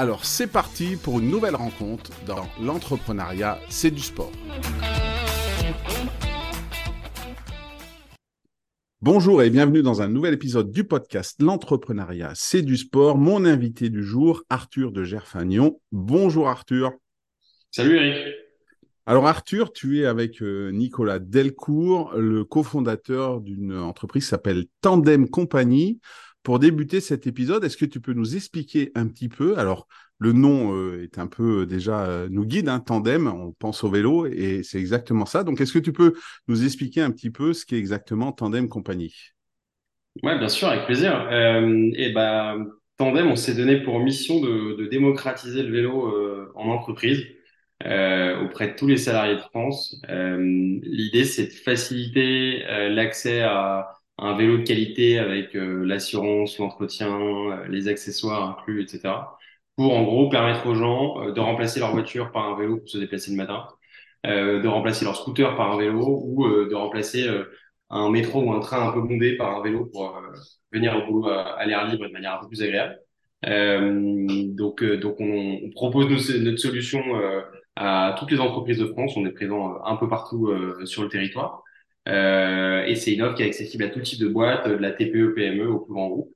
Alors c'est parti pour une nouvelle rencontre dans l'entrepreneuriat, c'est du sport. Bonjour et bienvenue dans un nouvel épisode du podcast L'entrepreneuriat, c'est du sport. Mon invité du jour, Arthur de Gerfagnon. Bonjour Arthur. Salut Eric. Alors Arthur, tu es avec euh, Nicolas Delcourt, le cofondateur d'une entreprise qui s'appelle Tandem Compagnie. Pour débuter cet épisode, est-ce que tu peux nous expliquer un petit peu? Alors le nom euh, est un peu euh, déjà nous guide, hein, Tandem, on pense au vélo et c'est exactement ça. Donc est-ce que tu peux nous expliquer un petit peu ce qu'est exactement Tandem Compagnie? Ouais, bien sûr, avec plaisir. et bah Tandem, on s'est donné pour mission de, démocratiser le vélo en entreprise euh, auprès de tous les salariés de France. Euh, L'idée, c'est de faciliter euh, l'accès à un vélo de qualité avec euh, l'assurance, l'entretien, euh, les accessoires inclus, etc. Pour en gros permettre aux gens de remplacer leur voiture par un vélo pour se déplacer le matin, de remplacer leur scooter par un vélo ou de remplacer un métro ou un train un peu bondé par un vélo pour venir au boulot à, l'air libre de manière un peu plus agréable. donc, donc on, propose notre solution à toutes les entreprises de France. On est présent euh, un peu partout euh, sur le territoire. Euh, et c'est une offre qui est accessible à tout type de boîte, de la TPE, PME au plus grand groupe.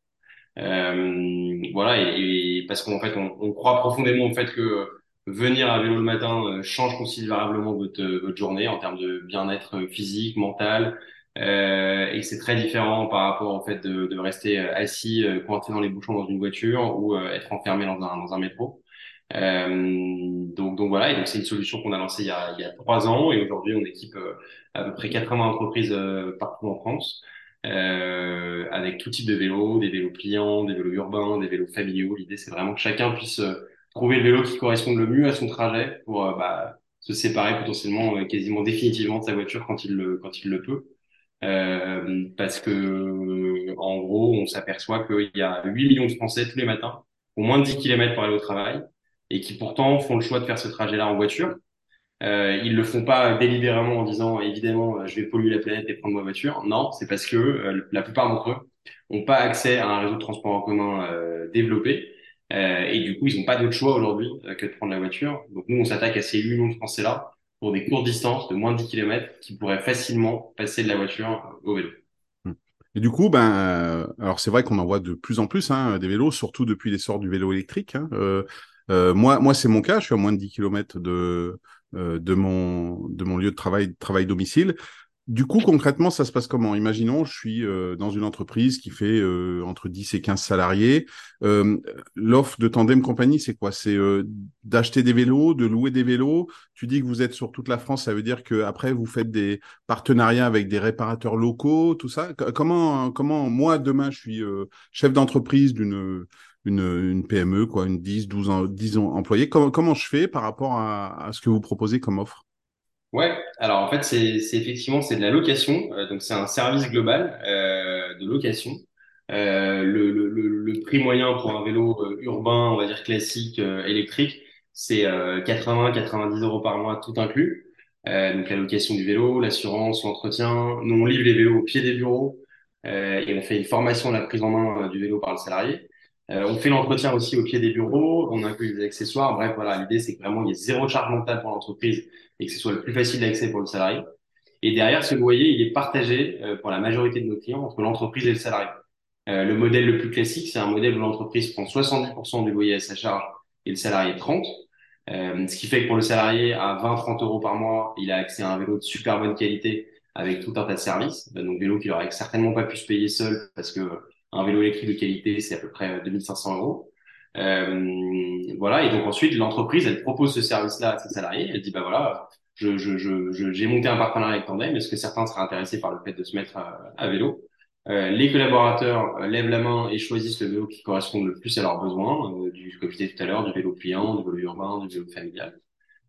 Euh, voilà, et, et parce qu'en fait, on, on, croit profondément au fait que venir à vélo le matin change considérablement votre, votre journée en termes de bien-être physique, mental, euh, et c'est très différent par rapport au fait de, de rester assis, coincé dans les bouchons dans une voiture ou être enfermé dans un, dans un métro. Euh, donc, donc voilà, et donc c'est une solution qu'on a lancée il y a, il y a trois ans et aujourd'hui on équipe euh, à peu près 80 entreprises euh, partout en France. Euh, avec tout type de vélos, des vélos pliants, des vélos urbains, des vélos familiaux. L'idée, c'est vraiment que chacun puisse trouver le vélo qui corresponde le mieux à son trajet pour bah, se séparer potentiellement quasiment définitivement de sa voiture quand il le, quand il le peut. Euh, parce que en gros, on s'aperçoit qu'il y a 8 millions de Français tous les matins, au moins de 10 km pour aller au travail, et qui pourtant font le choix de faire ce trajet-là en voiture. Euh, ils le font pas délibérément en disant évidemment euh, je vais polluer la planète et prendre ma voiture. Non, c'est parce que euh, la plupart d'entre eux n'ont pas accès à un réseau de transport en commun euh, développé et du coup ils n'ont pas d'autre choix aujourd'hui que de prendre la voiture. Donc nous on s'attaque à ces 8 millions de Français là pour des courtes distances de moins de 10 km qui pourraient facilement passer de la voiture au vélo. Et du coup, ben, alors c'est vrai qu'on en voit de plus en plus hein, des vélos, surtout depuis l'essor du vélo électrique. Hein. Moi, moi c'est mon cas. Je suis à moins de 10 km de, euh, de, mon, de mon lieu de travail, travail domicile. Du coup, concrètement, ça se passe comment? Imaginons, je suis euh, dans une entreprise qui fait euh, entre 10 et 15 salariés. Euh, L'offre de Tandem Compagnie, c'est quoi? C'est euh, d'acheter des vélos, de louer des vélos. Tu dis que vous êtes sur toute la France, ça veut dire que après vous faites des partenariats avec des réparateurs locaux, tout ça. Comment, comment moi demain, je suis chef d'entreprise d'une une, une, PME, quoi, une 10, 12, ans, 10 ans employés. Comment, comment je fais par rapport à, à, ce que vous proposez comme offre? Ouais, alors en fait, c'est effectivement c'est de la location, euh, donc c'est un service global euh, de location. Euh, le, le, le, prix moyen pour un vélo euh, urbain, on va dire classique, euh, électrique, c'est 80-90 euros par mois, tout inclus. donc la location du vélo, l'assurance, l'entretien. Nous, on livre les vélos au pied des bureaux et on fait une formation à la prise en main du vélo par le salarié. Euh, on fait l'entretien aussi au pied des bureaux, on inclut des accessoires. Bref, voilà, l'idée c'est que vraiment il y ait zéro charge mentale pour l'entreprise et que ce soit le plus facile d'accès pour le salarié. Et derrière, ce loyer, il est partagé euh, pour la majorité de nos clients entre l'entreprise et le salarié. Euh, le modèle le plus classique, c'est un modèle où l'entreprise prend 70% du loyer à sa charge et le salarié 30%. ce qui fait que pour le salarié, à 20-30 euros par mois, il a accès à un vélo de super bonne qualité avec tout un tas de services. Donc vélo qu'il aurait certainement pas pu se payer seul parce que un vélo électrique de qualité, c'est à peu près 2500 euros. Euh, voilà. Et donc ensuite, l'entreprise, elle propose ce service-là à ses salariés. Elle dit, bah voilà, je, je, je, j'ai monté un partenariat avec Tandem. Est-ce que certains seraient intéressés par le fait de se mettre à, vélo? Euh, Les collaborateurs euh, lèvent la main et choisissent le vélo qui correspond le plus à leurs besoins, euh, du, comme tout à l'heure, du vélo pliant, du vélo urbain, du vélo familial.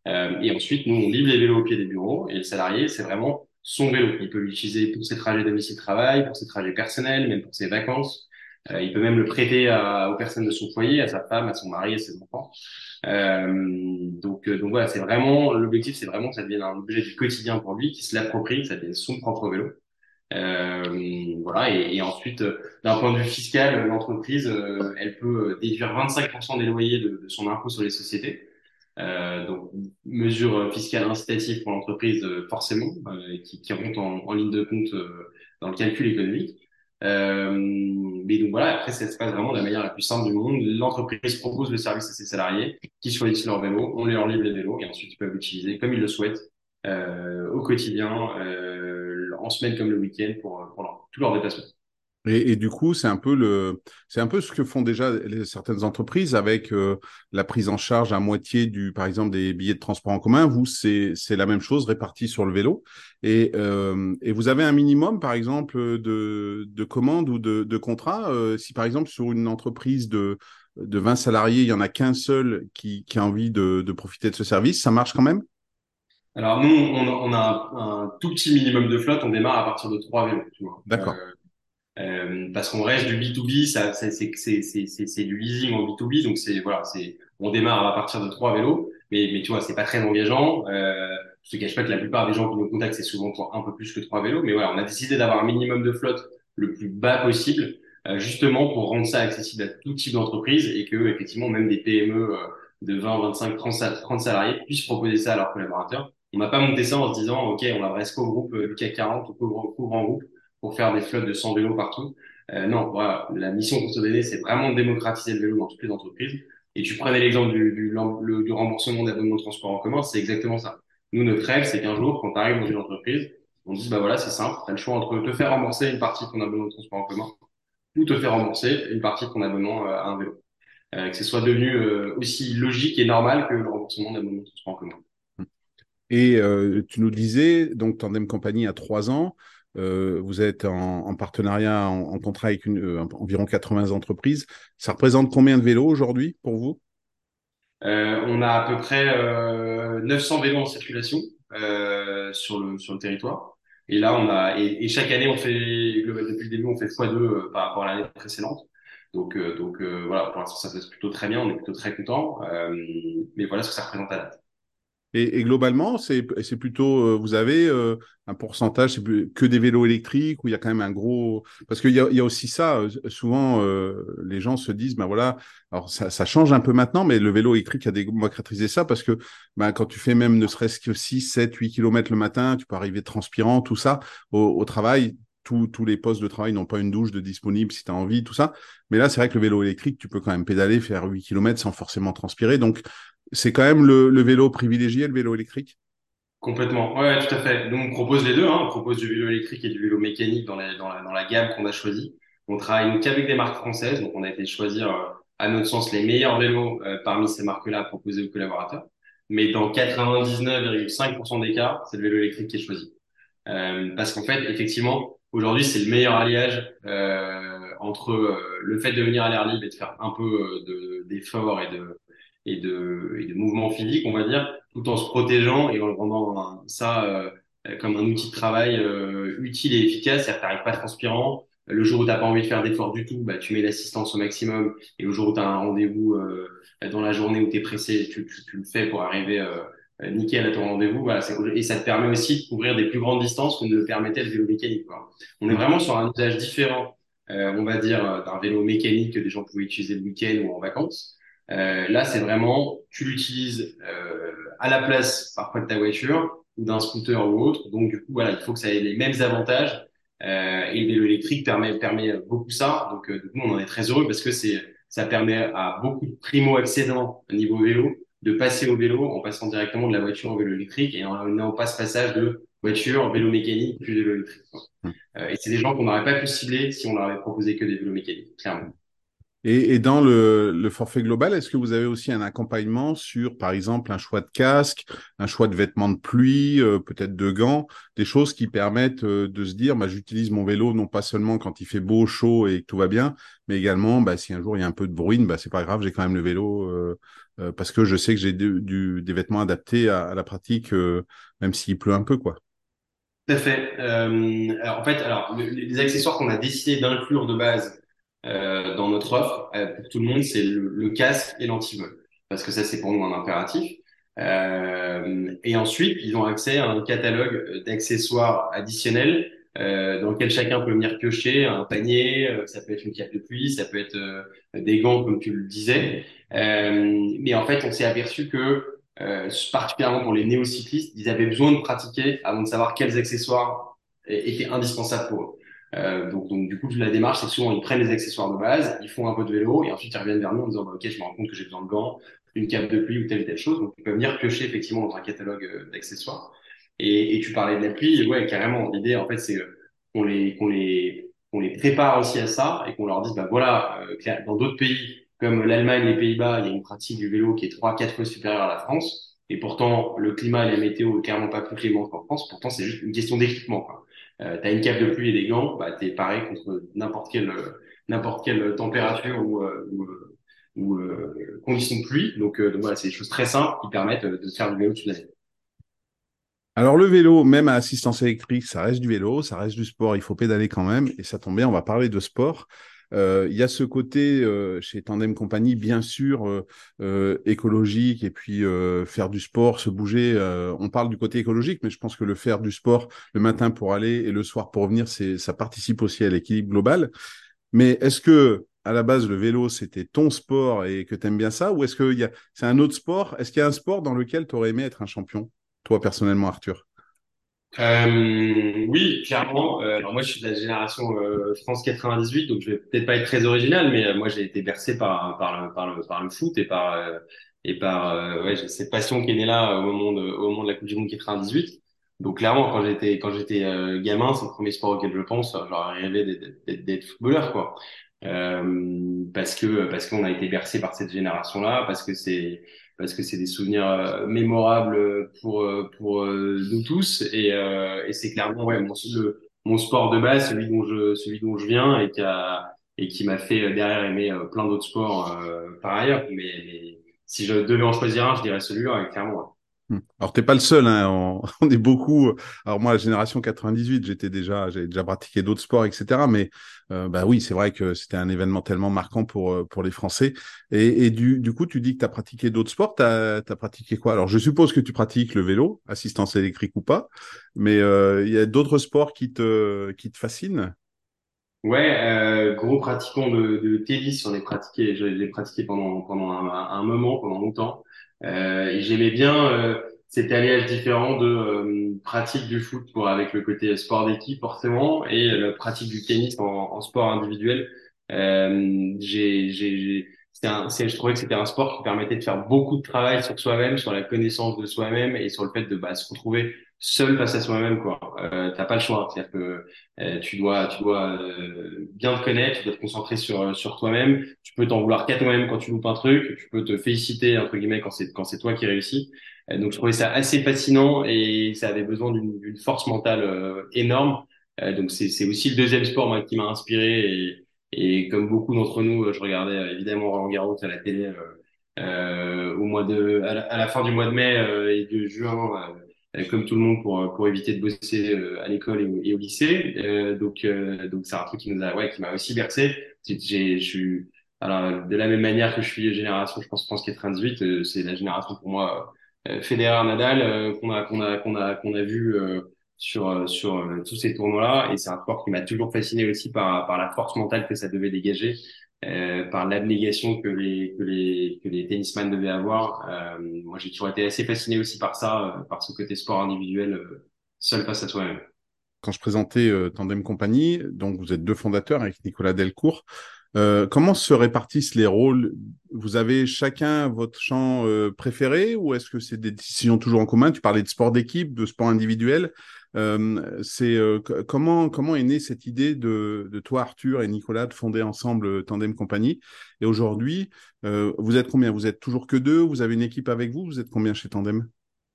Euh, et ensuite, nous, on livre les vélos au pied des bureaux. Et le salarié, c'est vraiment son vélo. Il peut l'utiliser pour ses trajets domicile-travail, pour ses trajets personnels, même pour ses vacances. Euh, il peut même le prêter à, aux personnes de son foyer, à sa femme, à son mari, à ses enfants. Euh, donc, euh, donc voilà, c'est vraiment l'objectif, c'est vraiment que ça devienne un objet du quotidien pour lui, qu'il se l'approprie, ça devienne son propre vélo. Euh, voilà, et, et ensuite, d'un point de vue fiscal, l'entreprise, elle peut déduire 25% des loyers de, de, son impôt sur les sociétés. Euh, donc, mesure fiscale incitative pour l'entreprise, forcément, qui, qui rentre en, en, ligne de compte dans le calcul économique. Euh, mais donc voilà, après, ça se passe vraiment de la manière la plus simple du monde. L'entreprise propose le service à ses salariés qui choisissent leur vélo, on leur livre les vélos et ensuite ils peuvent l'utiliser comme ils le souhaitent euh, au quotidien, euh, en semaine comme le week-end pour, pour leur, tous leurs déplacements. Et, et, du coup, c'est un peu le, c'est un peu ce que font déjà les, certaines entreprises avec euh, la prise en charge à moitié du, par exemple, des billets de transport en commun. Vous, c'est c'est la même chose répartie sur le vélo. Et euh, et vous avez un minimum, par exemple, de de commandes ou de de contrats. Euh, si par exemple sur une entreprise de de 20 salariés, il y en a qu'un seul qui qui a envie de de profiter de ce service, ça marche quand même? Alors nous, on, on a un, un, tout petit minimum de flotte. On démarre à partir de trois vélos. D'accord. Euh, euh, parce qu'on reste du B2B, ça, c'est, c'est, c'est, c'est, du leasing en B2B, donc c'est voilà, c'est on démarre à partir de trois vélos, mais mais tu vois, c'est pas très engageant. Euh, je te cache pas que la plupart des gens qui nous contactent, c'est souvent pour un peu plus que trois vélos, mais voilà, on a décidé d'avoir un minimum de flotte le plus bas possible, euh, justement pour rendre ça accessible à tout type d'entreprise et que effectivement même des PME euh, de 20, 25, 30, 30 salariés puissent proposer ça à leurs collaborateurs. On n'a pas monté ça en se disant, OK, on adresse qu'au groupe euh, du CAC 40 ou qu'au grand groupe pour faire des flottes de 100 vélos partout. Euh, non, voilà, la mission qu'on se donnait, c'est vraiment de démocratiser le vélo dans toutes les entreprises. Et tu prenais l'exemple du, du, du, remboursement d'abonnement de transport en commun, c'est exactement ça. Nous, notre rêve, c'est qu'un jour, quand tu arrives dans une entreprise, on dit, bah voilà, c'est simple, tu as le choix entre te faire rembourser une partie de ton abonnement de transport en commun ou te faire rembourser une partie de ton abonnement euh, à un vélo. Euh, que ce soit devenu euh, aussi logique et normal que le remboursement d'abonnement de transport en commun. Et euh, tu nous disais, donc Tandem Compagnie a trois ans, euh, vous êtes en, en partenariat, en, contrat avec euh, environ 80 entreprises. Ça représente combien de vélos aujourd'hui pour vous? Euh, On a à peu près 900 euh, vélos en circulation sur, le, territoire. Et là, on a et, chaque année, on fait depuis le début, on fait x2 par rapport à l'année précédente. Donc, donc voilà, pour l'instant, ça se passe plutôt très bien. On est plutôt très content. mais voilà ce que ça représente à date. Et, et, globalement, c'est plutôt, euh, vous avez euh, un pourcentage, c'est que des vélos électriques, où il y a quand même un gros... Parce qu'il y a, y a aussi ça, euh, souvent, les gens se disent, ben voilà, alors ça, ça, change un peu maintenant, mais le vélo électrique a démocratisé ça, parce que ben, quand tu fais même ne serait-ce que 6, 7, 8 km le matin, tu peux arriver transpirant, tout ça, au, au travail, tous, tous les postes de travail n'ont pas une douche de disponible si tu as envie, tout ça. Mais là, c'est vrai que le vélo électrique, tu peux quand même pédaler, faire 8 km sans forcément transpirer. Donc, c'est quand même le, vélo privilégié, le vélo électrique Complètement, ouais, tout à fait. Donc on propose les deux, hein. on propose du vélo électrique et du vélo mécanique dans, la, gamme qu'on a choisie. On travaille qu'avec des marques françaises, donc on a été choisir, euh, à notre sens, les meilleurs vélos euh, parmi ces marques-là à proposer aux collaborateurs. Mais dans 99,5% des cas, c'est le vélo électrique qui est choisi. Euh, parce qu'en fait, effectivement, aujourd'hui, c'est le meilleur alliage euh, entre le fait de venir à l'air libre et de faire un peu d'efforts et de et de, et de mouvements physiques, on va dire, tout en se protégeant et en rendant ça euh, comme un outil de travail euh, utile et efficace. C'est-à-dire que tu pas transpirant. Le jour où tu pas envie de faire d'effort du tout, bah, tu mets l'assistance au maximum. Et le jour où tu as un rendez-vous euh, dans la journée où tu es pressé, tu, tu, tu, le fais pour arriver euh, nickel à ton rendez-vous. Voilà, et ça te permet aussi de couvrir des plus grandes distances que ne le permettait le vélo mécanique. Quoi. On est vraiment sur un usage différent, on va dire, d'un vélo mécanique que des gens pouvaient utiliser le week-end ou en vacances. Euh, là, c'est vraiment, tu l'utilises euh, à la place parfois de ta voiture ou d'un scooter ou autre. Donc, du coup, voilà, il faut que ça ait les mêmes avantages. Euh, et le vélo électrique permet, permet beaucoup ça. Donc, euh, du coup, on en est très heureux parce que c'est, ça permet à beaucoup de primo-accédants au niveau vélo de passer au vélo en passant directement de la voiture au vélo électrique et en n'ayant pas ce passage de voiture, vélo mécanique, puis vélo électrique. Mmh. Euh, et c'est des gens qu'on n'aurait pas pu cibler si on leur avait proposé que des vélos mécaniques, clairement. Et, dans le, forfait global, est-ce que vous avez aussi un accompagnement sur, par exemple, un choix de casque, un choix de vêtements de pluie, euh, peut-être de gants, des choses qui permettent euh, de se dire, bah, j'utilise mon vélo non pas seulement quand il fait beau, chaud et que tout va bien, mais également, bah, si un jour il y a un peu de bruit, bah, c'est pas grave, j'ai quand même le vélo euh, parce que je sais que j'ai des vêtements adaptés à, la pratique, même s'il pleut un peu, quoi. Tout à fait. alors, en fait, alors les accessoires qu'on a décidé d'inclure de base euh, dans notre offre euh, pour tout le monde, c'est le, casque et l'antivol, parce que ça c'est pour nous un impératif. Euh, et ensuite, ils ont accès à un catalogue d'accessoires additionnels euh, dans lequel chacun peut venir piocher un panier, ça peut être une cape de pluie, ça peut être des gants comme tu le disais. mais en fait, on s'est aperçu que particulièrement pour les néocyclistes, ils avaient besoin de pratiquer avant de savoir quels accessoires étaient indispensables pour eux. Euh, donc, donc, du coup, la démarche, c'est souvent, ils prennent les accessoires de base, ils font un peu de vélo, et ensuite, ils reviennent vers nous en disant, bah, OK, je me rends compte que j'ai besoin de gants, une cape de pluie ou telle et telle chose. Donc, ils peuvent venir piocher effectivement dans un catalogue euh, d'accessoires. Et, et, tu parlais de la pluie, ouais, carrément. L'idée, en fait, c'est qu'on les, qu'on les, qu'on les prépare aussi à ça et qu'on leur dise, bah voilà, euh, dans d'autres pays comme l'Allemagne, les Pays-Bas, il y a une pratique du vélo qui est trois, quatre fois supérieure à la France. Et pourtant, le climat et la météo est clairement pas plus clément qu'en France. Pourtant, c'est juste une question d'équipement. Quoi euh, tu as une cape de pluie et des gants, bah, tu es pareil contre n'importe quelle, n'importe quelle température ou, euh, ou, euh, euh, de pluie. Donc, donc voilà, c'est des choses très simples qui permettent de faire du vélo toute l'année. Alors le vélo, même à assistance électrique, ça reste du vélo, ça reste du sport, il faut pédaler quand même, et ça tombe bien, on va parler de sport. Euh, il y a ce côté euh, chez Tandem Compagnie, bien sûr, euh, écologique et puis faire du sport, se bouger. on parle du côté écologique, mais je pense que le faire du sport le matin pour aller et le soir pour revenir, ça participe aussi à l'équilibre global. Mais est-ce que à la base, le vélo, c'était ton sport et que tu aimes bien ça Ou est-ce que c'est un autre sport? Est-ce qu'il y a un sport dans lequel tu aurais aimé être un champion, toi personnellement, Arthur? Euh, oui, clairement. Euh, alors moi, je suis de la génération euh, France 98, donc je vais peut-être pas être très original, mais euh, moi, j'ai été bercé par par le par le par le foot et par euh, et par ouais cette passion qui est née là au moment de au moment de la Coupe du Monde 98. Donc clairement, quand j'étais quand j'étais gamin, c'est le premier sport auquel je pense. J'aurais rêvé d'être footballeur, quoi. parce que parce qu'on a été bercé par cette génération-là, parce que c'est parce que c'est des souvenirs euh, mémorables pour euh, pour euh, nous tous et, et c'est clairement ouais mon, sport de base celui dont je celui dont je viens et qui a et qui m'a fait derrière aimer plein d'autres sports par ailleurs mais, si je devais en choisir un je dirais celui-là clairement. Alors t'es pas le seul, hein, on, est beaucoup. Alors moi, la génération 98, j'étais déjà, j'avais déjà pratiqué d'autres sports, etc. Mais euh, bah oui, c'est vrai que c'était un événement tellement marquant pour euh, pour les Français. Et, du, du coup, tu dis que tu as pratiqué d'autres sports. Tu as, pratiqué quoi? Alors je suppose que tu pratiques le vélo, assistance électrique ou pas. Mais euh, il y a d'autres sports qui te qui te fascinent? Ouais, euh, gros pratiquant de, de tennis, j'en ai pratiqué, je l'ai pratiqué pendant pendant un, moment, pendant longtemps. Euh, j'aimais bien euh, cet alliage différent de euh, pratique du foot pour avec le côté sport d'équipe forcément et la pratique du tennis en, en sport individuel. Euh, j'ai, un, je trouvais que c'était un sport qui permettait de faire beaucoup de travail sur soi-même, sur la connaissance de soi-même et sur le fait de bah, se retrouver seul face à soi-même quoi. Euh, t'as pas le choix, c'est-à-dire que euh, tu dois tu dois euh, bien te connaître, tu dois te concentrer sur sur toi-même. Tu peux t'en vouloir qu'à toi-même quand tu loupes un truc, tu peux te féliciter entre guillemets quand c'est quand c'est toi qui réussis. Euh, donc je trouvais ça assez fascinant et ça avait besoin d'une force mentale euh, énorme. donc c'est c'est aussi le deuxième sport moi, qui m'a inspiré et et comme beaucoup d'entre nous, je regardais évidemment Roland Garros à la télé au mois de à la, fin du mois de mai et de juin euh, comme tout le monde pour pour éviter de bosser euh, à l'école et, au lycée. Euh, donc donc c'est un truc qui nous a ouais qui m'a aussi bercé. J'ai je suis alors de la même manière que je suis génération je pense France 98 c'est la génération pour moi Federer Nadal qu'on a qu'on a qu'on a qu'on a vu sur sur tous ces tournois là et c'est un sport qui m'a toujours fasciné aussi par par la force mentale que ça devait dégager euh, par l'abnégation que les que les que les tennisman devaient avoir. Euh, moi, j'ai toujours été assez fasciné aussi par ça, euh, par ce côté sport individuel, seul face à soi-même. Quand je présentais Tandem Compagnie, donc vous êtes deux fondateurs avec Nicolas Delcourt. Euh, comment se répartissent les rôles? Vous avez chacun votre champ euh, préféré ou est-ce que c'est des décisions toujours en commun? Tu parlais de sport d'équipe, de sport individuel. Euh, c'est euh, comment comment est née cette idée de, toi Arthur et Nicolas de fonder ensemble Tandem Compagnie? Et aujourd'hui, vous êtes combien? Vous êtes toujours que deux? Vous avez une équipe avec vous? Vous êtes combien chez Tandem?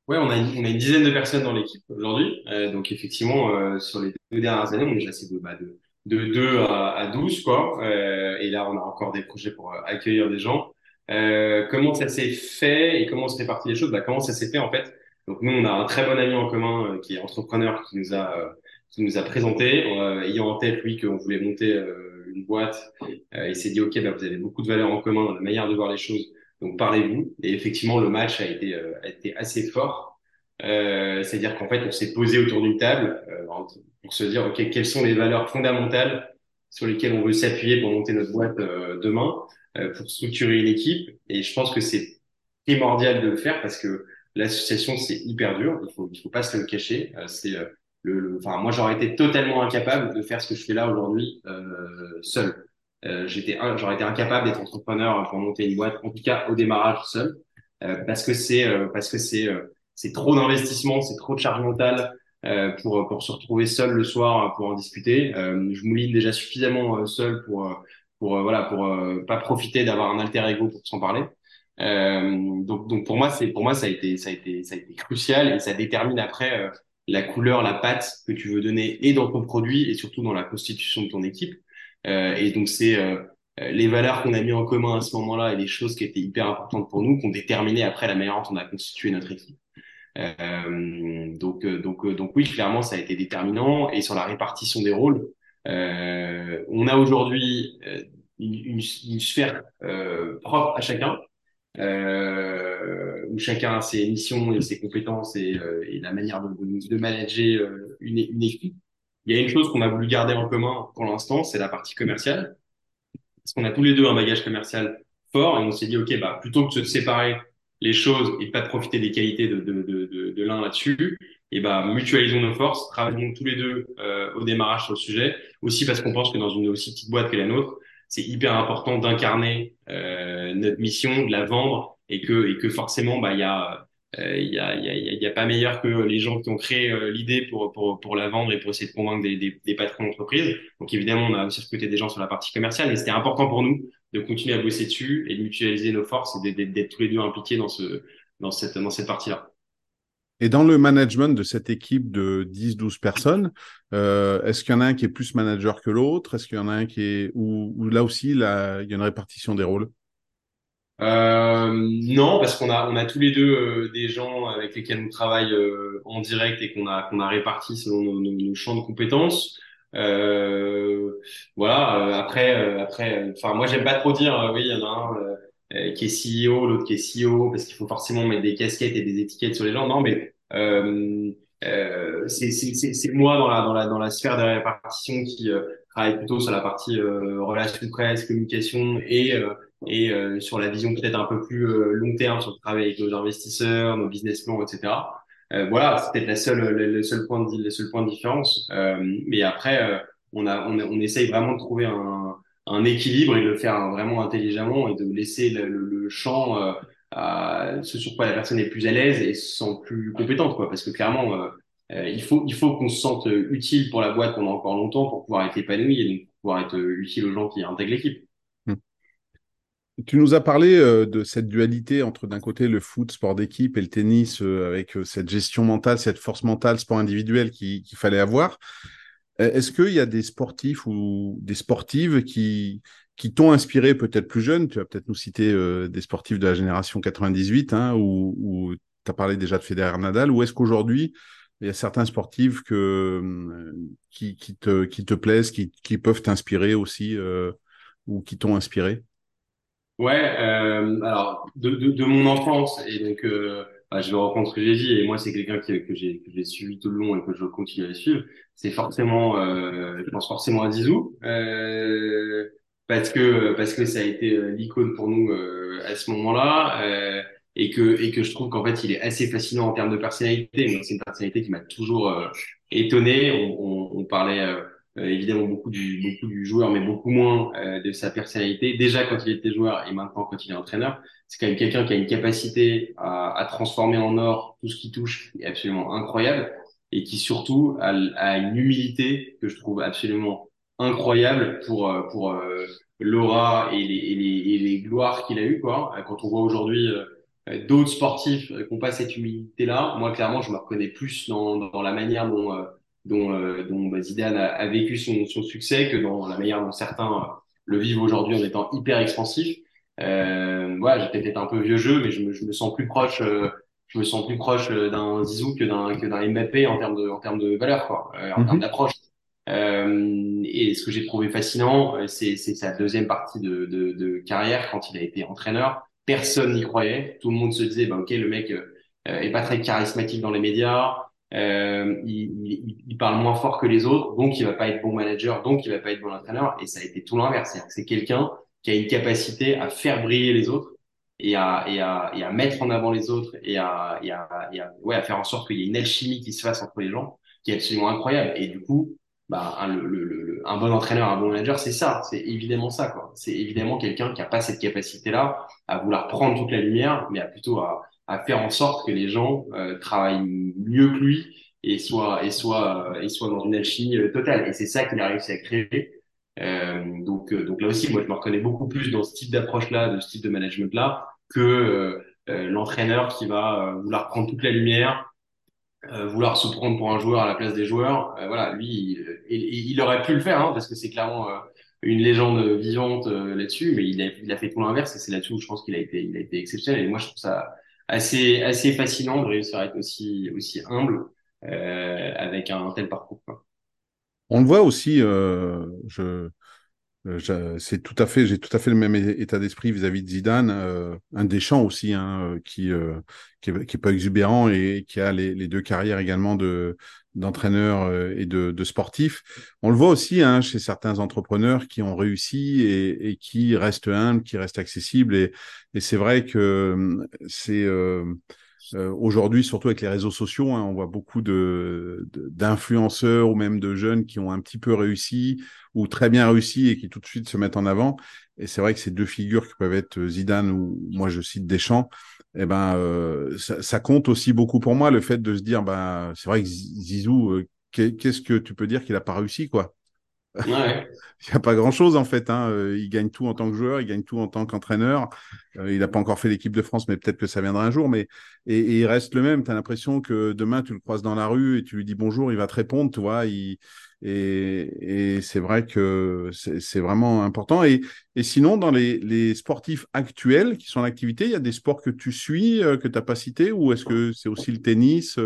Ouais, on a, une, on dizaine de personnes dans l'équipe aujourd'hui. donc effectivement, sur les deux dernières années, on est passé de, bah, de de 2 à, à 12, quoi. Euh, et là, on a encore des projets pour euh, accueillir des gens. Euh, comment ça s'est fait et comment se répartit les choses? Bah, Comment ça s'est fait, en fait Donc, nous, on a un très bon ami en commun euh, qui est entrepreneur qui nous a, euh, qui nous a présenté, ayant en tête, lui, qu'on voulait monter une boîte. il s'est dit, OK, bah, vous avez beaucoup de valeurs en commun dans la manière de voir les choses. Donc, parlez-vous. Et effectivement, le match a été, a été assez fort. Euh, C'est-à-dire qu'en fait, on s'est posé autour d'une table euh, pour se dire, OK, quelles sont les valeurs fondamentales sur lesquelles on veut s'appuyer pour monter notre boîte euh, demain, euh, pour structurer une équipe. Et je pense que c'est primordial de le faire parce que l'association, c'est hyper dur. Il faut, il faut pas se le cacher. Euh, c'est le, enfin, moi, j'aurais été totalement incapable de faire ce que je fais là aujourd'hui seul. j'étais, j'aurais été incapable d'être entrepreneur pour monter une boîte, en tout cas au démarrage seul, parce que c'est, parce que c'est c'est trop d'investissement, c'est trop de charge mentale euh, pour pour se retrouver seul le soir pour en discuter. Euh, je mouline déjà suffisamment euh, seul pour pour voilà pour pas profiter d'avoir un alter ego pour s'en parler. Donc donc pour moi c'est pour moi ça a été ça a été ça a été crucial et ça détermine après la couleur, la patte que tu veux donner et dans ton produit et surtout dans la constitution de ton équipe. et donc c'est les valeurs qu'on a mis en commun à ce moment-là et les choses qui étaient hyper importantes pour nous, qui ont déterminé après la manière dont on a constitué notre équipe. Euh, donc, euh, donc, euh, donc oui, clairement, ça a été déterminant. Et sur la répartition des rôles, euh, on a aujourd'hui une, une, une, sphère propre à chacun, où chacun a ses missions et ses compétences et, et la manière de, de manager une, une équipe. Il y a une chose qu'on a voulu garder en commun pour l'instant, c'est la partie commerciale. Parce qu'on a tous les deux un bagage commercial fort et on s'est dit, OK, bah, plutôt que de se séparer les choses et pas de profiter des qualités de, de, de, de, l'un là-dessus, et bah, mutualisons nos forces, travaillons tous les deux euh, au démarrage sur le sujet. Aussi parce qu'on pense que dans une aussi petite boîte que la nôtre, c'est hyper important d'incarner euh, notre mission, de la vendre et que, et que forcément, bah, il y a euh, y, a, y, a, y, a, pas meilleur que les gens qui ont créé euh, l'idée pour, pour, pour la vendre et pour essayer de convaincre des, des, des patrons d'entreprise. Donc évidemment, on a aussi recruté des gens sur la partie commerciale, mais c'était important pour nous de continuer à bosser dessus et de mutualiser nos forces et d'être tous les deux impliqués dans, ce, dans cette, dans cette partie-là. Et dans le management de cette équipe de 10-12 personnes, euh, est-ce qu'il y en a un qui est plus manager que l'autre? Est-ce qu'il y en a un qui est... Ou, ou là aussi, là, il y a une répartition des rôles? Euh, non, parce qu'on a on a tous les deux euh, des gens avec lesquels on travaille euh, en direct et qu'on a qu'on a réparti selon nos, nos, champs de compétences. Euh, voilà. après après, enfin moi j'aime pas trop dire oui il y en a un qui est CEO, l'autre qui est CEO parce qu'il faut forcément mettre des casquettes et des étiquettes sur les gens. Non, mais c'est c'est c'est moi dans la dans la dans la sphère de répartition qui travaille plutôt sur la partie relations presse, communication et et euh, sur la vision peut-être un peu plus euh, long terme sur le travail avec nos investisseurs, nos business plans, etc. Euh, voilà, c'est peut-être la seule, le, seul point de, le seul point de différence. mais après, on, a, on, on essaye vraiment de trouver un, un équilibre et de le faire vraiment intelligemment et de laisser le, champ à ce sur quoi la personne est plus à l'aise et se sent plus compétente, quoi. Parce que clairement, il faut, il faut qu'on se sente utile pour la boîte pendant encore longtemps pour pouvoir être épanoui et pouvoir être utile aux gens qui intègrent l'équipe. Tu nous as parlé euh, de cette dualité entre d'un côté le foot, sport d'équipe, et le tennis, euh, avec euh, cette gestion mentale, cette force mentale, sport individuel qu'il fallait avoir. Est-ce qu'il y a des sportifs ou des sportives qui, t'ont inspiré peut-être plus jeune? Tu vas peut-être nous citer des sportifs de la génération 98, hein, ou, tu as parlé déjà de Federer Nadal, ou est-ce qu'aujourd'hui, il y a certains sportifs que, qui, te, plaisent, qui, peuvent t'inspirer aussi, ou qui t'ont inspiré? Ouais, euh, alors de, de, mon enfance et donc euh, bah, je vais reprendre ce que j'ai dit et moi c'est quelqu'un que, j'ai que j'ai suivi tout le long et que je continue à suivre. C'est forcément, euh, je pense forcément à Zizou euh, parce que parce que ça a été euh, l'icône pour nous euh, à ce moment-là euh, et que et que je trouve qu'en fait il est assez fascinant en termes de personnalité. C'est une personnalité qui m'a toujours étonné. On, on, on parlait évidemment beaucoup du, beaucoup du joueur, mais beaucoup moins de sa personnalité. Déjà quand il était joueur et maintenant quand il est entraîneur, c'est quand même quelqu'un qui a une capacité à, à, transformer en or tout ce qui touche, est absolument incroyable, et qui surtout a, a une humilité que je trouve absolument incroyable pour pour l'aura et les, et les, et les gloires qu'il a eu quoi. Quand on voit aujourd'hui euh, d'autres sportifs euh, qui n'ont pas cette humilité-là. Moi, clairement, je me reconnais plus dans, dans la manière dont, euh, dont, dont bah, Zidane a, a, vécu son, son, succès que dans la manière dont certains le vivent aujourd'hui en étant hyper expansif. Euh, voilà, j'ai peut-être un peu vieux jeu, mais je me, je me sens plus proche, je me sens plus proche d'un Zizou que d'un que d'un Mbappé en termes de en termes de valeur, quoi, en termes mhm. d'approche. Euh, et ce que j'ai trouvé fascinant, c'est sa deuxième partie de, de, de, carrière quand il a été entraîneur personne n'y croyait. Tout le monde se disait, bah, ok, le mec euh, est pas très charismatique dans les médias, euh, il, il, parle moins fort que les autres, donc il va pas être bon manager, donc il va pas être bon entraîneur. Et ça a été tout l'inverse. C'est quelqu'un qui a une capacité à faire briller les autres et à, et à, et à mettre en avant les autres et à, et à, et à, ouais, à faire en sorte qu'il y ait une alchimie qui se fasse entre les gens qui est absolument incroyable. Et du coup, bah, un, le, le, un bon entraîneur, un bon manager, c'est ça, c'est évidemment ça. C'est évidemment quelqu'un qui a pas cette capacité-là à vouloir prendre toute la lumière, mais à plutôt à, à faire en sorte que les gens euh, travaillent mieux que lui et soient et soient euh, et soient dans une alchimie euh, totale. Et c'est ça qu'il a réussi à créer. Euh, donc donc là aussi, moi, je me reconnais beaucoup plus dans ce type d'approche-là, de ce type de management-là, que l'entraîneur qui va vouloir prendre toute la lumière, euh, vouloir se prendre pour un joueur à la place des joueurs, voilà, lui, il, il, aurait pu le faire, hein, parce que c'est clairement euh, une légende vivante là-dessus, mais il a, il a fait tout l'inverse, et c'est là-dessus où je pense qu'il a été, il a été exceptionnel. Et moi, je trouve ça assez, assez fascinant de réussir à être aussi, aussi humble avec un tel parcours. On le voit aussi, je, euh, c'est tout à fait, j'ai tout à fait le même état d'esprit vis-à-vis de Zidane, euh, un Deschamps aussi, hein, euh, qui, euh, qui, est, qui est pas exubérant et qui a les, les deux carrières également de d'entraîneur et de, de sportif. On le voit aussi hein, chez certains entrepreneurs qui ont réussi et, et qui restent humbles, qui restent accessibles. Et, et c'est vrai que c'est euh, aujourd'hui, surtout avec les réseaux sociaux, hein, on voit beaucoup de d'influenceurs ou même de jeunes qui ont un petit peu réussi ou très bien réussi et qui tout de suite se mettent en avant. Et c'est vrai que ces deux figures qui peuvent être Zidane ou moi je cite Deschamps, eh ben euh, ça, ça, compte aussi beaucoup pour moi le fait de se dire bah c'est vrai que Zizou, euh, qu'est-ce que tu peux dire qu'il a pas réussi quoi? Il n'y a pas grand-chose en fait. Hein. Euh, il gagne tout en tant que joueur, il gagne tout en tant qu'entraîneur. Euh, il n'a pas encore fait l'équipe de France, mais peut-être que ça viendra un jour. Mais et, il reste le même. Tu as l'impression que demain tu le croises dans la rue et tu lui dis bonjour, il va te répondre, tu. Et, c'est vrai que c'est vraiment important. Et, sinon, dans les, sportifs actuels qui sont en activité, il y a des sports que tu suis, euh, que tu n'as pas cités, ou est-ce que c'est aussi le tennis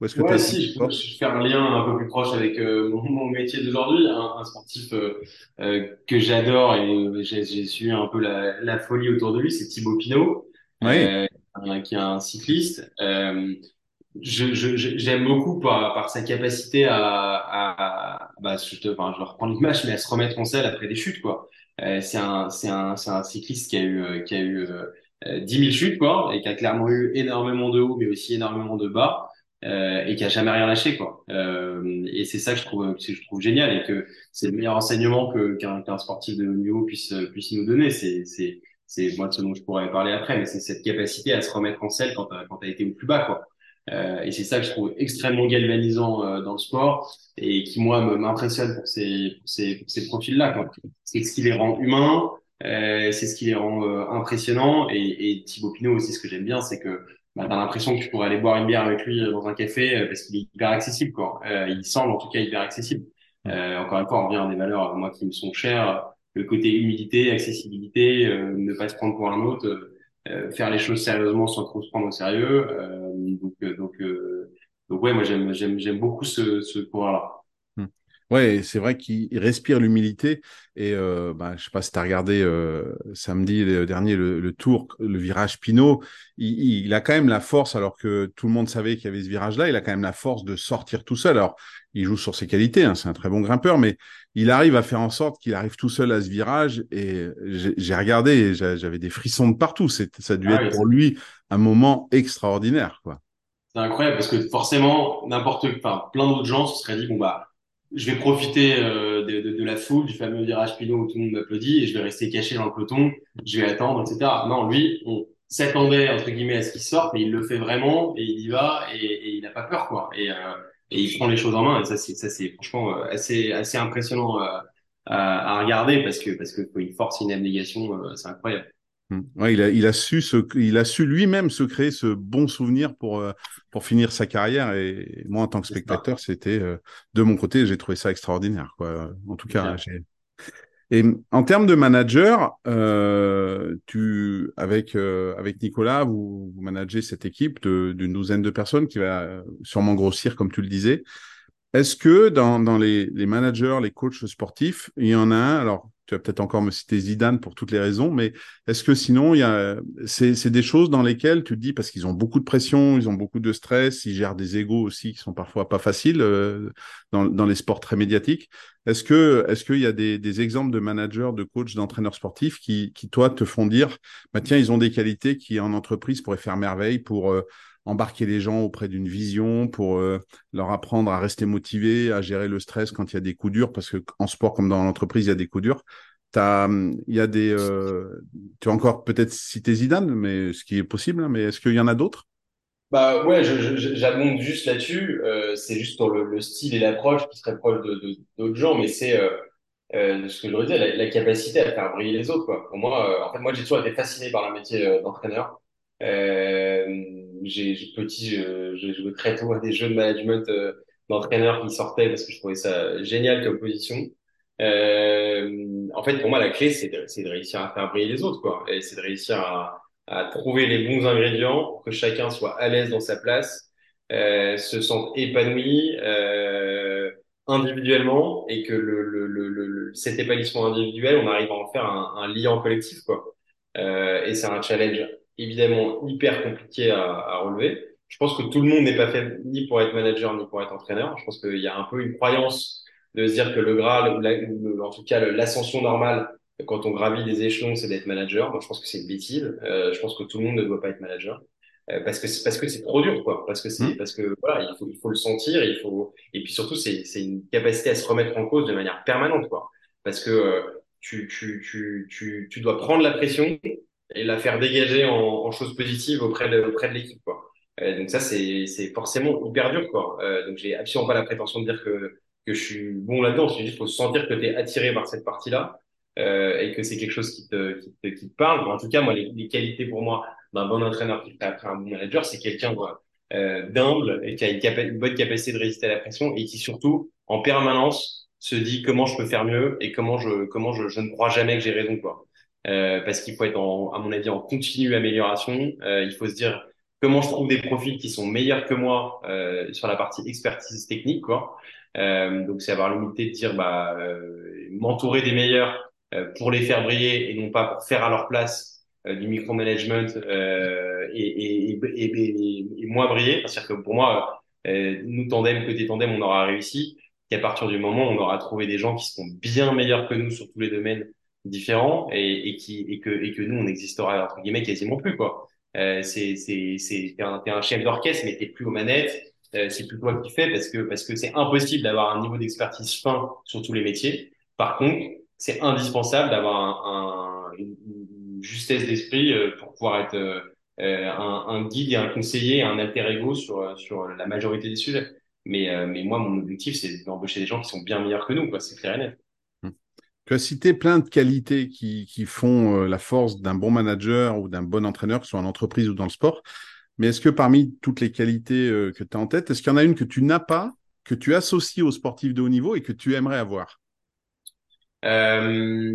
ou est-ce que ouais, si, je peux faire un lien un peu plus proche avec euh, mon, mon, métier d'aujourd'hui. Un, un, sportif euh, euh, que j'adore et j'ai suivi un peu la, la, folie autour de lui, c'est Thibaut Pinot, oui. qui est un cycliste. je, je, j'aime beaucoup par, par sa capacité à, à bah, je, te, enfin, je vais reprendre l'image, mais à se remettre en selle après des chutes, quoi. c'est un, c'est un, c'est un cycliste qui a eu, qui a eu 10 000 chutes, quoi, et qui a clairement eu énormément de hauts, mais aussi énormément de bas euh, et qui a jamais rien lâché quoi. Euh, et c'est ça que je trouve que je trouve génial et que c'est le meilleur enseignement que qu'un qu'un sportif de haut niveau puisse puisse nous donner. C'est c'est c'est moi de ce dont je pourrais parler après, mais c'est cette capacité à se remettre en selle quand t'as quand t'as été au plus bas quoi. Euh, et c'est ça que je trouve extrêmement galvanisant dans le sport et qui moi m'impressionne pour ces pour ces, ces profils-là. C'est ce qui les rend humains, euh, c'est ce qui les rend euh, impressionnants. Et, et Thibaut Pinot aussi, ce que j'aime bien, c'est que bah, t'as l'impression que tu pourrais aller boire une bière avec lui euh, dans un café euh, parce qu'il est hyper accessible, quoi. Euh, il semble en tout cas hyper accessible. Euh, encore une fois, on revient à des valeurs, moi, qui me sont chères. Le côté humilité, accessibilité, ne pas se prendre pour un autre, faire les choses sérieusement sans trop se prendre au sérieux. donc, donc, donc ouais, moi j'aime, j'aime, j'aime beaucoup ce, ce coureur-là. Ouais, c'est vrai qu'il respire l'humilité. Et euh, bah, je sais pas si tu as regardé euh, samedi dernier le, le, tour, le virage Pinot. Il, il, a quand même la force, alors que tout le monde savait qu'il y avait ce virage-là, il a quand même la force de sortir tout seul. Alors, il joue sur ses qualités, hein, c'est un très bon grimpeur, mais il arrive à faire en sorte qu'il arrive tout seul à ce virage. Et j'ai regardé, et j'avais des frissons de partout. Ça a dû ah être pour lui un moment extraordinaire. quoi. C'est incroyable parce que forcément, n'importe, enfin, plein d'autres gens se seraient dit bon bah je vais profiter euh, de, de, de, la foule, du fameux virage Pinot où tout le monde m'applaudit et je vais rester caché dans le peloton, je vais attendre, etc. Non, lui, on s'attendait entre guillemets à ce qu'il sorte, mais il le fait vraiment et il y va et, il n'a pas peur quoi. Et, euh, et il prend les choses en main et ça c'est ça c'est franchement euh, assez assez impressionnant euh, à, regarder parce que parce que il force une abnégation, euh, c'est incroyable. Ouais, il a, il a su se, il a su lui-même se créer ce bon souvenir pour euh, pour finir sa carrière. Et moi en tant que spectateur c'était euh, de mon côté j'ai trouvé ça extraordinaire quoi. En tout cas et en termes de manager euh, tu avec euh, avec Nicolas vous, vous managez cette équipe d'une douzaine de personnes qui va sûrement grossir comme tu le disais est-ce que dans, dans les, les managers les coachs sportifs il y en a un alors tu vas peut-être encore me citer Zidane pour toutes les raisons, mais est-ce que sinon, il y a, c'est, c'est des choses dans lesquelles tu te dis, parce qu'ils ont beaucoup de pression, ils ont beaucoup de stress, ils gèrent des égaux aussi qui sont parfois pas faciles euh, dans, dans les sports très médiatiques. Est-ce que, est-ce qu'il y a des, des exemples de managers, de coachs, d'entraîneurs sportifs qui, qui, toi, te font dire, bah, tiens, ils ont des qualités qui, en entreprise, pourraient faire merveille pour euh, embarquer les gens auprès d'une vision, pour euh, leur apprendre à rester motivés, à gérer le stress quand il y a des coups durs, parce que en sport comme dans l'entreprise, il y a des coups durs. il y a des, euh, tu as encore peut-être cité Zidane, mais ce qui est possible, hein, mais est-ce qu'il y en a d'autres? Bah ouais, j'abonde juste là-dessus. Euh, c'est juste sur le, le style et l'approche qui serait proche de d'autres gens, mais c'est ce que la, la, capacité à faire briller les autres. Pour moi, en fait, moi j'ai toujours été fasciné par le métier d'entraîneur. Euh, j'ai petit, j'ai joué très tôt à des jeux de management euh, d'entraîneurs qui sortaient parce que je trouvais ça génial comme position. Euh, en fait, pour moi, la clé, c'est de, de, réussir à faire briller les autres, quoi. Et c'est de réussir à, à, trouver les bons ingrédients pour que chacun soit à l'aise dans sa place, euh, se sente épanoui euh, individuellement et que le, le, le, le, cet épanouissement individuel, on arrive à en faire un, un lien collectif, quoi. Euh, et c'est un challenge évidemment hyper compliqué à, à, relever. Je pense que tout le monde n'est pas fait ni pour être manager ni pour être entraîneur. Je pense qu'il y a un peu une croyance de se dire que le Graal, ou, en tout cas l'ascension normale, quand on gravit des échelons, c'est d'être manager. Moi, je pense que c'est une bêtise. Euh, je pense que tout le monde ne doit pas être manager. Euh, parce que c'est parce que c'est trop dur quoi parce que c'est mmh. parce que voilà il faut il faut le sentir il faut et puis surtout c'est c'est une capacité à se remettre en cause de manière permanente quoi parce que euh, tu tu tu tu tu dois prendre la pression et la faire dégager en, en choses positives auprès de, auprès de l'équipe. Quoi. Euh, donc ça, c'est, c'est forcément hyper dur. Quoi. Euh, donc j'ai absolument pas la prétention de dire que, que je suis bon là-dedans. C'est juste faut sentir que tu es attiré par cette partie-là euh, et que c'est quelque chose qui te, qui te, qui te parle. En tout cas, moi, les, les qualités pour moi d'un bon entraîneur qui après un bon manager, c'est quelqu'un euh, d'humble et qui a une, une bonne capacité de résister à la pression et qui surtout, en permanence, se dit comment je peux faire mieux et comment je, comment je, je ne crois jamais que j'ai raison. Quoi. Euh, parce qu'il faut être, en, à mon avis, en continue amélioration. Euh, il faut se dire comment je trouve des profils qui sont meilleurs que moi euh, sur la partie expertise technique, quoi. Euh, donc, c'est avoir l'humilité de dire, bah, euh, m'entourer des meilleurs pour les faire briller et non pas pour faire à leur place du micromanagement et, et, et, et, et moi briller. C'est-à-dire que pour moi, nous tandem côté tandem, on aura réussi. Qu'à partir du moment où on aura trouvé des gens qui seront bien meilleurs que nous sur tous les domaines différents et, et, qui, et, que, et que nous, on n'existera entre guillemets quasiment plus. quoi. Euh, c'est c'est un, un chef d'orchestre, mais t'es plus aux manettes. Euh, c'est plus toi qui fais parce que parce que c'est impossible d'avoir un niveau d'expertise fin sur tous les métiers. Par contre, c'est indispensable d'avoir un, un, une justesse d'esprit euh, pour pouvoir être euh, un, un, guide et un conseiller, un alter ego sur sur la majorité des sujets. Mais euh, mais moi, mon objectif, c'est d'embaucher des gens qui sont bien meilleurs que nous. C'est clair et net. Tu as cité plein de qualités qui, font euh, la force d'un bon manager ou d'un bon entraîneur, que ce soit en entreprise ou dans le sport. Mais est-ce que parmi toutes les qualités euh, que tu as en tête, est-ce qu'il y en a une que tu n'as pas, que tu associes aux sportifs de haut niveau et que tu aimerais avoir? Euh,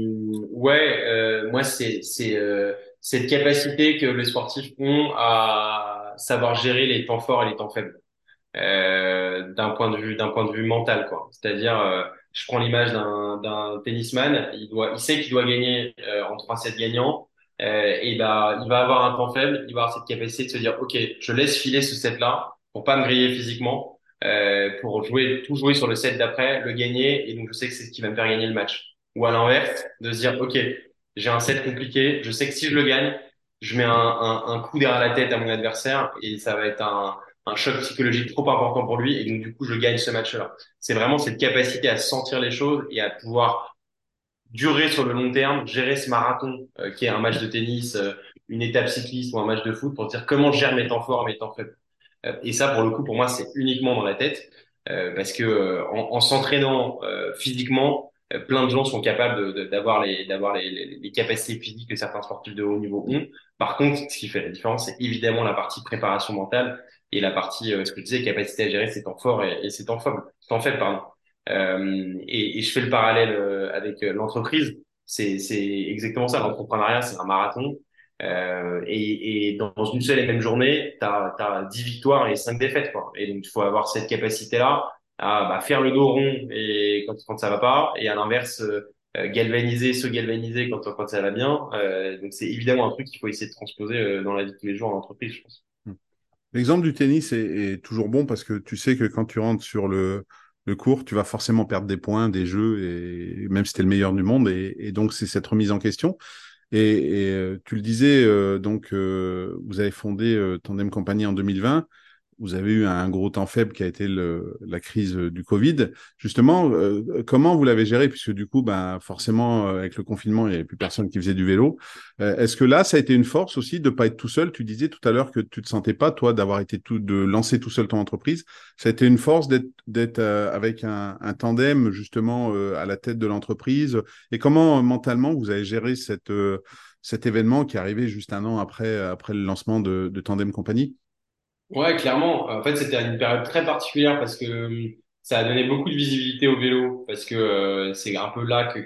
Ouais, moi, c'est cette capacité que les sportifs ont à savoir gérer les temps forts et les temps faibles. d'un point de vue d'un point de vue mental quoi c'est-à-dire je prends l'image d'un, tennisman, il doit, il sait qu'il doit gagner euh, en 3 sets gagnants, euh, et bah, il va avoir un temps faible, il va avoir cette capacité de se dire, ok, je laisse filer ce set-là pour pas me griller physiquement, euh, pour jouer, tout jouer sur le set d'après, le gagner, et donc je sais que c'est ce qui va me faire gagner le match. Ou à l'inverse, de se dire, ok, j'ai un set compliqué, je sais que si je le gagne, je mets un, un, un coup derrière la tête à mon adversaire et ça va être un, un choc psychologique trop important pour lui et donc du coup je gagne ce match-là. C'est vraiment cette capacité à sentir les choses et à pouvoir durer sur le long terme, gérer ce marathon euh, qui est un match de tennis, euh, une étape cycliste ou un match de foot pour dire comment je gère mes temps forts mes temps faibles. Euh, et ça, pour le coup, pour moi, c'est uniquement dans la tête parce que en, en s'entraînant physiquement, plein de gens sont capables d'avoir les d'avoir les, les, les, capacités physiques que certains sportifs de haut niveau ont. Par contre, ce qui fait la différence, c'est évidemment la partie préparation mentale et la partie, ce que je disais, capacité à gérer ses temps forts et, et ses temps faibles, temps faibles, pardon. Euh, et, et, je fais le parallèle euh, avec euh, l'entreprise. C'est, exactement ça. L'entrepreneuriat, c'est un marathon. Euh, et, et, dans une seule et même journée, tu as, 10 victoires et 5 défaites. Quoi. Et donc, il faut avoir cette capacité-là à bah, faire le dos rond et quand, quand ça va pas, et à l'inverse, euh, galvaniser, se galvaniser quand, quand ça va bien. Euh, donc, c'est évidemment un truc qu'il faut essayer de transposer dans la vie de tous les jours en entreprise, je pense. L'exemple du tennis est, toujours bon parce que tu sais que quand tu rentres sur le, le cours, tu vas forcément perdre des points, des jeux, et même si tu es le meilleur du monde. Et, donc, c'est cette remise en question. Et, euh, tu le disais, euh, donc, euh, vous avez fondé Tandem Compagnie en 2020 vous avez eu un gros temps faible qui a été le, la crise du Covid. Justement, euh, comment vous l'avez géré? Puisque du coup, ben, forcément, euh, avec le confinement, il n'y avait plus personne qui faisait du vélo. Euh, est-ce que là, ça a été une force aussi de pas être tout seul? Tu disais tout à l'heure que tu te sentais pas, toi, d'avoir été tout, de lancer tout seul ton entreprise. Ça a été une force d'être, d'être avec un, un, tandem justement à la tête de l'entreprise. Et comment mentalement vous avez géré cette, cet événement qui est arrivé juste un an après, après le lancement de, de Tandem Compagnie? Ouais, clairement. En fait, c'était une période très particulière parce que hum, ça a donné beaucoup de visibilité au vélo, parce que euh, c'est un peu là que,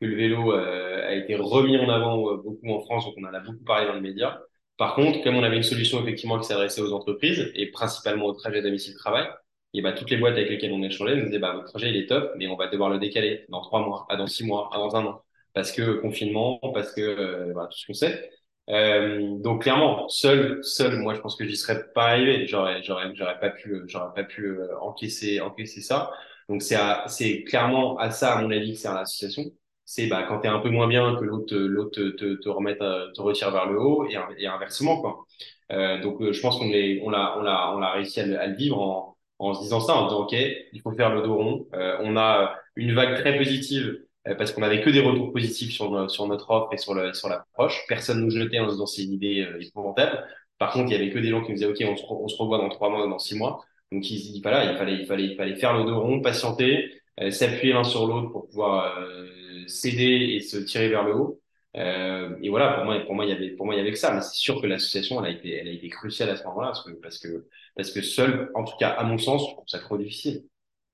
le vélo euh, a été remis en avant euh, beaucoup en France, donc on en a beaucoup parlé dans les médias. Par contre, comme on avait une solution effectivement qui s'adressait aux entreprises et principalement au trajet domicile-travail, et bah, toutes les boîtes avec lesquelles on échangeait nous disaient bah, votre trajet il est top, mais on va devoir le décaler dans trois mois, dans six mois, dans un an, parce que confinement, parce que tout ce qu'on sait. Euh, donc clairement, seul, seul, moi je pense que j'y serais pas arrivé. J'aurais, j'aurais, j'aurais pas pu, j'aurais pas pu euh, encaisser, encaisser ça. Donc c'est, c'est clairement à ça à mon avis que c'est l'association. C'est bah quand t'es un peu moins bien que l'autre, l'autre te, te, te remette, euh, te retire vers le haut et, inversement quoi. Euh, donc je pense qu'on est, on l'a, on l'a, on l'a réussi à le, à le, vivre en, en se disant ça, en disant ok, il faut faire le dos rond. on a une vague très positive euh, parce qu'on avait que des retours positifs sur, sur notre offre et sur, le, sur l'approche. Personne nous jetait en disant c'est une idée euh, épouvantable. Par contre, il y avait que des gens qui nous disaient OK, on se, on se revoit dans trois mois dans six mois. Donc il, il, voilà, il fallait, il fallait, il fallait faire le dos rond, patienter, euh, s'appuyer l'un sur l'autre pour pouvoir euh, s'aider et se tirer vers le haut. Euh, et voilà, pour moi, pour moi, il y avait, pour moi, il y avait que ça. Mais c'est sûr que l'association, elle a été, elle a été cruciale à ce moment-là, parce que, parce que, parce que seul, en tout cas, à mon sens, je trouve ça trop difficile.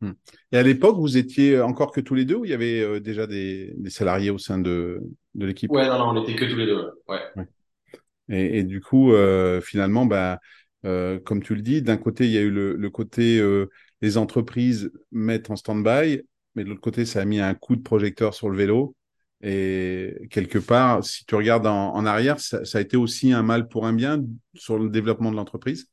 Hmm. Et à l'époque, vous étiez encore que tous les deux ou il y avait euh, déjà des, des, salariés au sein de, de l'équipe? Ouais, non, non, on était que tous les deux. Ouais. ouais. Et, et, du coup, euh, finalement, bah, euh, comme tu le dis, d'un côté, il y a eu le, le côté euh, les entreprises mettent en stand-by, mais de l'autre côté, ça a mis un coup de projecteur sur le vélo. Et quelque part, si tu regardes en, en arrière, ça, ça, a été aussi un mal pour un bien sur le développement de l'entreprise?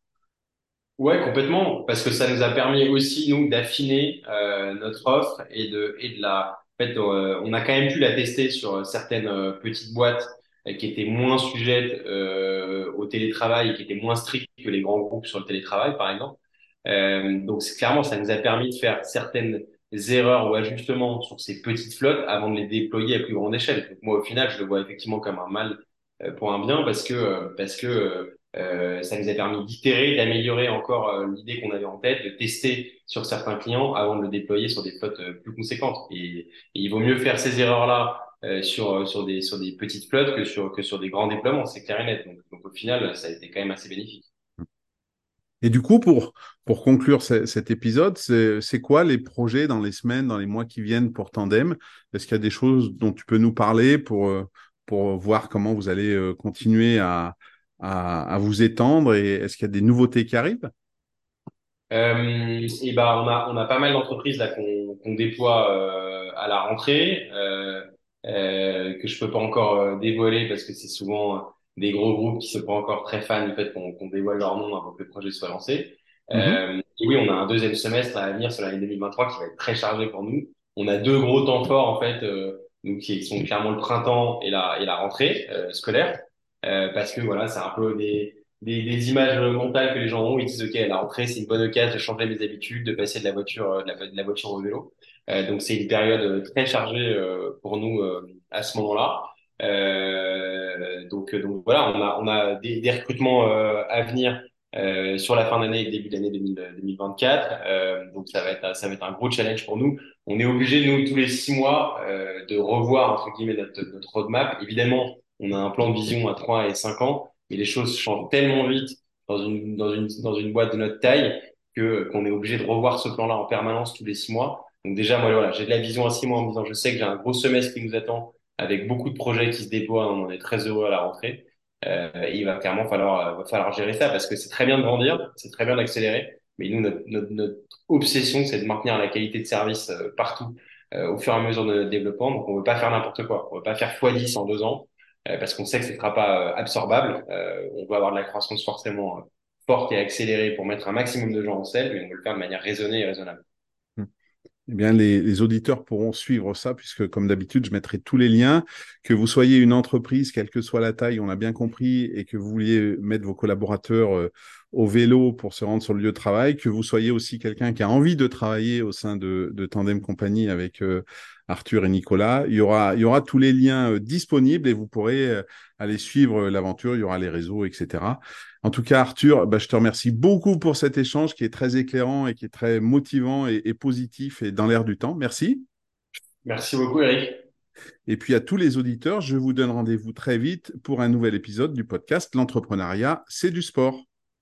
Ouais, complètement, parce que ça nous a permis aussi nous d'affiner euh, notre offre et de et de la. En fait, euh, on a quand même pu la tester sur certaines euh, petites boîtes euh, qui étaient moins sujettes au télétravail et qui étaient moins strictes que les grands groupes sur le télétravail, par exemple. donc, clairement, ça nous a permis de faire certaines erreurs ou ajustements sur ces petites flottes avant de les déployer à plus grande échelle. Donc, moi, au final, je le vois effectivement comme un mal pour un bien parce que parce que euh, ça nous a permis d'itérer, d'améliorer encore euh, l'idée qu'on avait en tête, de tester sur certains clients avant de le déployer sur des flottes euh, plus conséquentes. Et, il vaut mieux faire ces erreurs-là sur sur des sur des petites flottes que sur que sur des grands déploiements, c'est clair et net. Donc, donc, au final, ça a été quand même assez bénéfique. Et du coup, pour pour conclure cet épisode, c'est quoi les projets dans les semaines, dans les mois qui viennent pour Tandem? Est-ce qu'il y a des choses dont tu peux nous parler pour pour voir comment vous allez continuer à à, vous étendre et est-ce qu'il y a des nouveautés qui arrivent? Euh, et ben on a on a pas mal d'entreprises là qu'on déploie euh, à la rentrée euh, euh, que je peux pas encore euh, dévoiler parce que c'est souvent des gros groupes qui sont pas encore très fans du fait qu'on dévoile leur nom avant que le projet soit lancé. Et oui, on a un deuxième semestre à venir sur l'année 2023 qui va être très chargé pour nous. On a deux gros temps forts en fait, donc qui sont clairement le printemps et la et la rentrée scolaire. Euh, parce que voilà, c'est un peu des, des, des, images mentales que les gens ont. Ils disent, OK, la rentrée, c'est une bonne occasion de changer mes habitudes, de passer de la voiture, de la, de la voiture au vélo. Euh, donc, c'est une période très chargée pour nous à ce moment-là. Euh, donc, donc voilà, on a, on a des, des recrutements à venir euh, sur la fin d'année et début d'année 2024. Euh, donc ça va être ça va être un gros challenge pour nous. On est obligé nous tous les six mois euh, de revoir entre guillemets notre roadmap. Évidemment, on a un plan de vision à trois et cinq ans, mais les choses changent tellement vite dans une dans une dans une boîte de notre taille que qu'on est obligé de revoir ce plan-là en permanence tous les six mois. Donc déjà moi voilà, j'ai de la vision à six mois en me disant je sais que j'ai un gros semestre qui nous attend avec beaucoup de projets qui se déploient. On est très heureux à la rentrée. Euh, il va clairement falloir, va falloir gérer ça parce que c'est très bien de grandir, c'est très bien d'accélérer, mais nous, notre, notre, notre obsession, c'est de maintenir la qualité de service euh, partout euh, au fur et à mesure de notre développement. Donc, on veut pas faire n'importe quoi. On veut pas faire x10 en deux ans parce qu'on sait que ce ne sera pas absorbable. on veut avoir de la croissance forcément forte et accélérée pour mettre un maximum de gens en selle, mais on veut le faire de manière raisonnée et raisonnable eh bien, les, auditeurs pourront suivre ça, puisque comme d'habitude, je mettrai tous les liens. Que vous soyez une entreprise, quelle que soit la taille, on l'a bien compris, et que vous vouliez mettre vos collaborateurs euh, au vélo pour se rendre sur le lieu de travail, que vous soyez aussi quelqu'un qui a envie de travailler au sein de, Tandem Compagnie avec euh, Arthur et Nicolas. Il y aura, il y aura tous les liens euh, disponibles et vous pourrez aller suivre l'aventure. Il y aura les réseaux, etc. En tout cas, Arthur, bah, je te remercie beaucoup pour cet échange qui est très éclairant et qui est très motivant et, et positif et dans l'air du temps. Merci. Merci beaucoup, Eric. Et puis à tous les auditeurs, je vous donne rendez-vous très vite pour un nouvel épisode du podcast L'entrepreneuriat, c'est du sport.